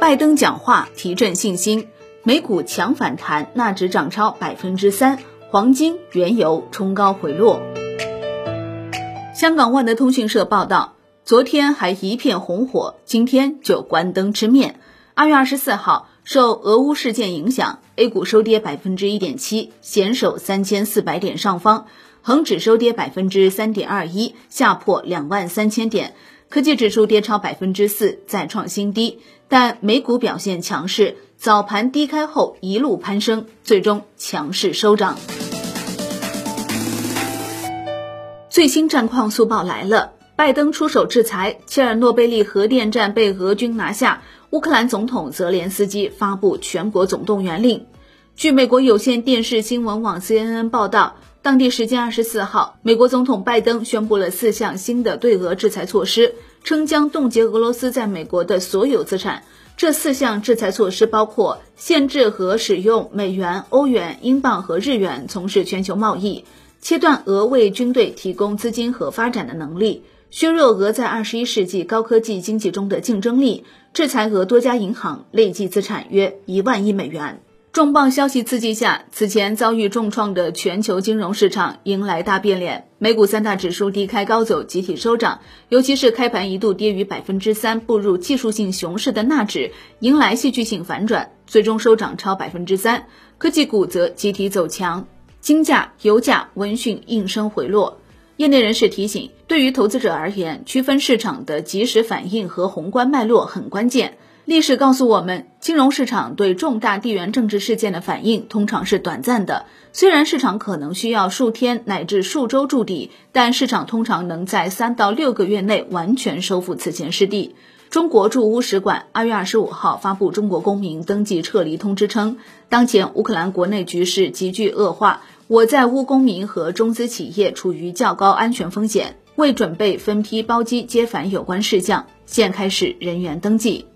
拜登讲话提振信心，美股强反弹，纳指涨超百分之三，黄金、原油冲高回落。香港万德通讯社报道，昨天还一片红火，今天就关灯吃面。二月二十四号，受俄乌事件影响，A 股收跌百分之一点七，险守三千四百点上方；恒指收跌百分之三点二一，下破两万三千点。科技指数跌超百分之四，再创新低，但美股表现强势，早盘低开后一路攀升，最终强势收涨。最新战况速报来了，拜登出手制裁，切尔诺贝利核电站被俄军拿下，乌克兰总统泽连斯基发布全国总动员令。据美国有线电视新闻网 CNN 报道。当地时间二十四号，美国总统拜登宣布了四项新的对俄制裁措施，称将冻结俄罗斯在美国的所有资产。这四项制裁措施包括限制和使用美元、欧元、英镑和日元从事全球贸易，切断俄为军队提供资金和发展的能力，削弱俄在二十一世纪高科技经济中的竞争力，制裁俄多家银行，累计资产约一万亿美元。重磅消息刺激下，此前遭遇重创的全球金融市场迎来大变脸。美股三大指数低开高走，集体收涨，尤其是开盘一度跌逾百分之三，步入技术性熊市的纳指迎来戏剧性反转，最终收涨超百分之三。科技股则集体走强，金价、油价闻讯应声回落。业内人士提醒，对于投资者而言，区分市场的及时反应和宏观脉络很关键。历史告诉我们，金融市场对重大地缘政治事件的反应通常是短暂的。虽然市场可能需要数天乃至数周筑底，但市场通常能在三到六个月内完全收复此前失地。中国驻乌使馆二月二十五号发布中国公民登记撤离通知称，当前乌克兰国内局势急剧恶化，我在乌公民和中资企业处于较高安全风险，为准备分批包机接返有关事项，现开始人员登记。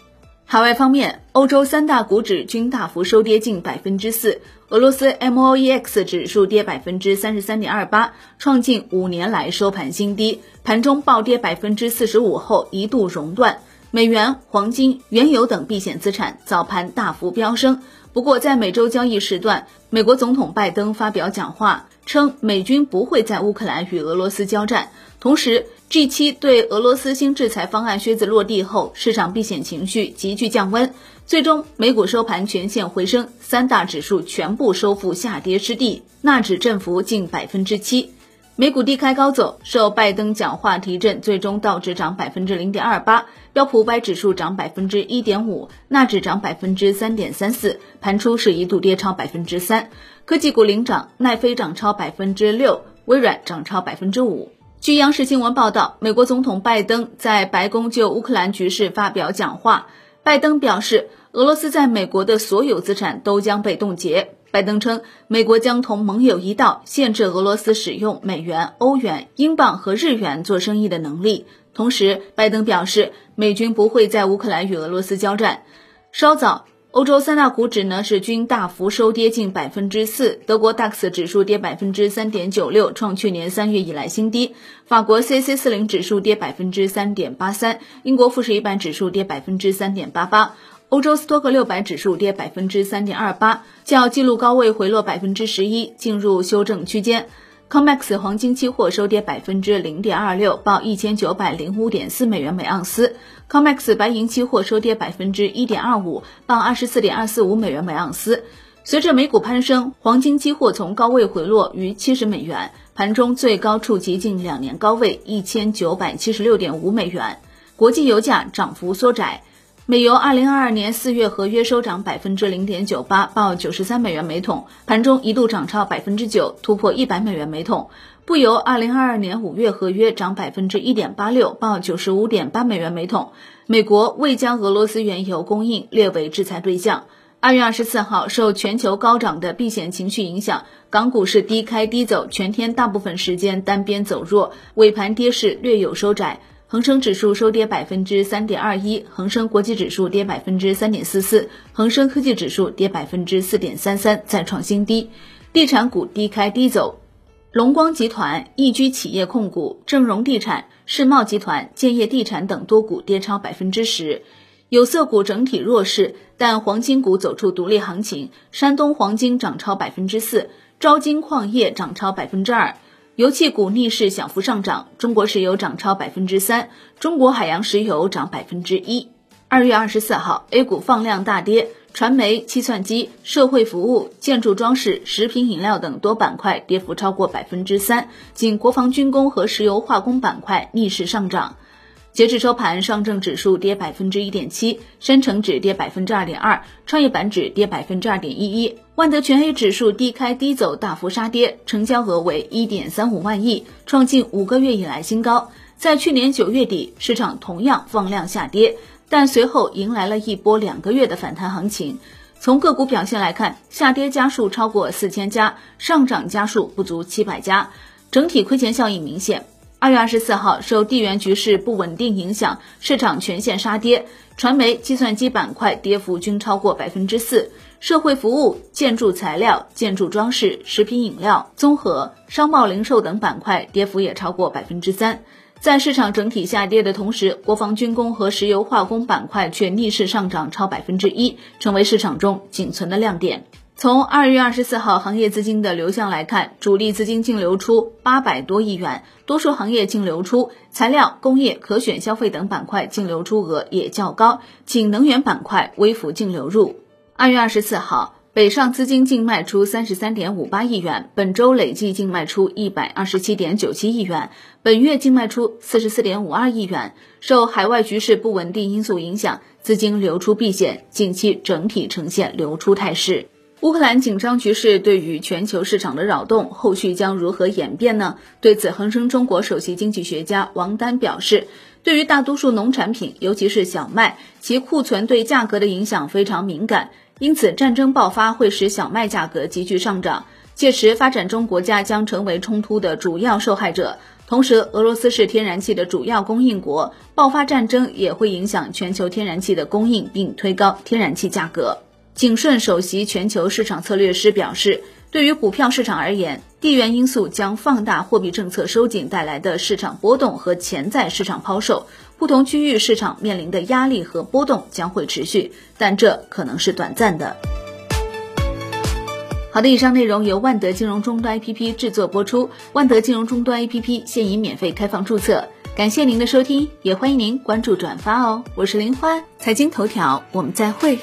海外方面，欧洲三大股指均大幅收跌近百分之四，俄罗斯 MOEX 指数跌百分之三十三点二八，创近五年来收盘新低，盘中暴跌百分之四十五后一度熔断。美元、黄金、原油等避险资产早盘大幅飙升。不过，在每周交易时段，美国总统拜登发表讲话，称美军不会在乌克兰与俄罗斯交战，同时。G7 对俄罗斯新制裁方案靴子落地后，市场避险情绪急剧降温，最终美股收盘全线回升，三大指数全部收复下跌之地，纳指振幅近百分之七。美股低开高走，受拜登讲话提振，最终道指涨百分之零点二八，标普五百指数涨百分之一点五，纳指涨百分之三点三四，盘初是一度跌超百分之三。科技股领涨，奈飞涨超百分之六，微软涨超百分之五。据央视新闻报道，美国总统拜登在白宫就乌克兰局势发表讲话。拜登表示，俄罗斯在美国的所有资产都将被冻结。拜登称，美国将同盟友一道限制俄罗斯使用美元、欧元、英镑和日元做生意的能力。同时，拜登表示，美军不会在乌克兰与俄罗斯交战。稍早。欧洲三大股指呢是均大幅收跌近百分之四，德国 DAX 指数跌百分之三点九六，创去年三月以来新低；法国 CAC 四零指数跌百分之三点八三，英国富时一百指数跌百分之三点八八，欧洲斯托克六百指数跌百分之三点二八，较记录高位回落百分之十一，进入修正区间。COMEX 黄金期货收跌百分之零点二六，报一千九百零五点四美元每盎司。COMEX 白银期货收跌百分之一点二五，报二十四点二四五美元每盎司。随着美股攀升，黄金期货从高位回落逾七十美元，盘中最高触及近两年高位一千九百七十六点五美元。国际油价涨幅缩窄。美油二零二二年四月合约收涨百分之零点九八，报九十三美元每桶，盘中一度涨超百分之九，突破一百美元每桶。布油二零二二年五月合约涨百分之一点八六，报九十五点八美元每桶。美国未将俄罗斯原油供应列为制裁对象。二月二十四号，受全球高涨的避险情绪影响，港股是低开低走，全天大部分时间单边走弱，尾盘跌势略有收窄。恒生指数收跌百分之三点二一，恒生国际指数跌百分之三点四四，恒生科技指数跌百分之四点三三，再创新低。地产股低开低走，龙光集团、易居企业控股、正荣地产、世茂集团、建业地产等多股跌超百分之十。有色股整体弱势，但黄金股走出独立行情。山东黄金涨超百分之四，招金矿业涨超百分之二，油气股逆势小幅上涨。中国石油涨超百分之三，中国海洋石油涨百分之一。二月二十四号，A 股放量大跌，传媒、计算机、社会服务、建筑装饰、食品饮料等多板块跌幅超过百分之三，仅国防军工和石油化工板块逆势上涨。截至收盘，上证指数跌百分之一点七，深成指跌百分之二点二，创业板指跌百分之二点一一，万德全 A 指数低开低走，大幅杀跌，成交额为一点三五万亿，创近五个月以来新高。在去年九月底，市场同样放量下跌，但随后迎来了一波两个月的反弹行情。从个股表现来看，下跌家数超过四千家，上涨家数不足七百家，整体亏钱效应明显。二月二十四号，受地缘局势不稳定影响，市场全线杀跌，传媒、计算机板块跌幅均超过百分之四，社会服务、建筑材料、建筑装饰、食品饮料、综合、商贸零售等板块跌幅也超过百分之三。在市场整体下跌的同时，国防军工和石油化工板块却逆势上涨超百分之一，成为市场中仅存的亮点。从二月二十四号行业资金的流向来看，主力资金净流出八百多亿元，多数行业净流出，材料、工业、可选消费等板块净流出额也较高，仅能源板块微幅净流入。二月二十四号，北上资金净卖出三十三点五八亿元，本周累计净卖出一百二十七点九七亿元，本月净卖出四十四点五二亿元。受海外局势不稳定因素影响，资金流出避险，近期整体呈现流出态势。乌克兰紧张局势对于全球市场的扰动，后续将如何演变呢？对此，恒生中国首席经济学家王丹表示，对于大多数农产品，尤其是小麦，其库存对价格的影响非常敏感，因此战争爆发会使小麦价格急剧上涨，届时发展中国家将成为冲突的主要受害者。同时，俄罗斯是天然气的主要供应国，爆发战争也会影响全球天然气的供应，并推高天然气价格。景顺首席全球市场策略师表示，对于股票市场而言，地缘因素将放大货币政策收紧带来的市场波动和潜在市场抛售，不同区域市场面临的压力和波动将会持续，但这可能是短暂的。好的，以上内容由万德金融终端 APP 制作播出，万德金融终端 APP 现已免费开放注册，感谢您的收听，也欢迎您关注转发哦。我是林欢，财经头条，我们再会。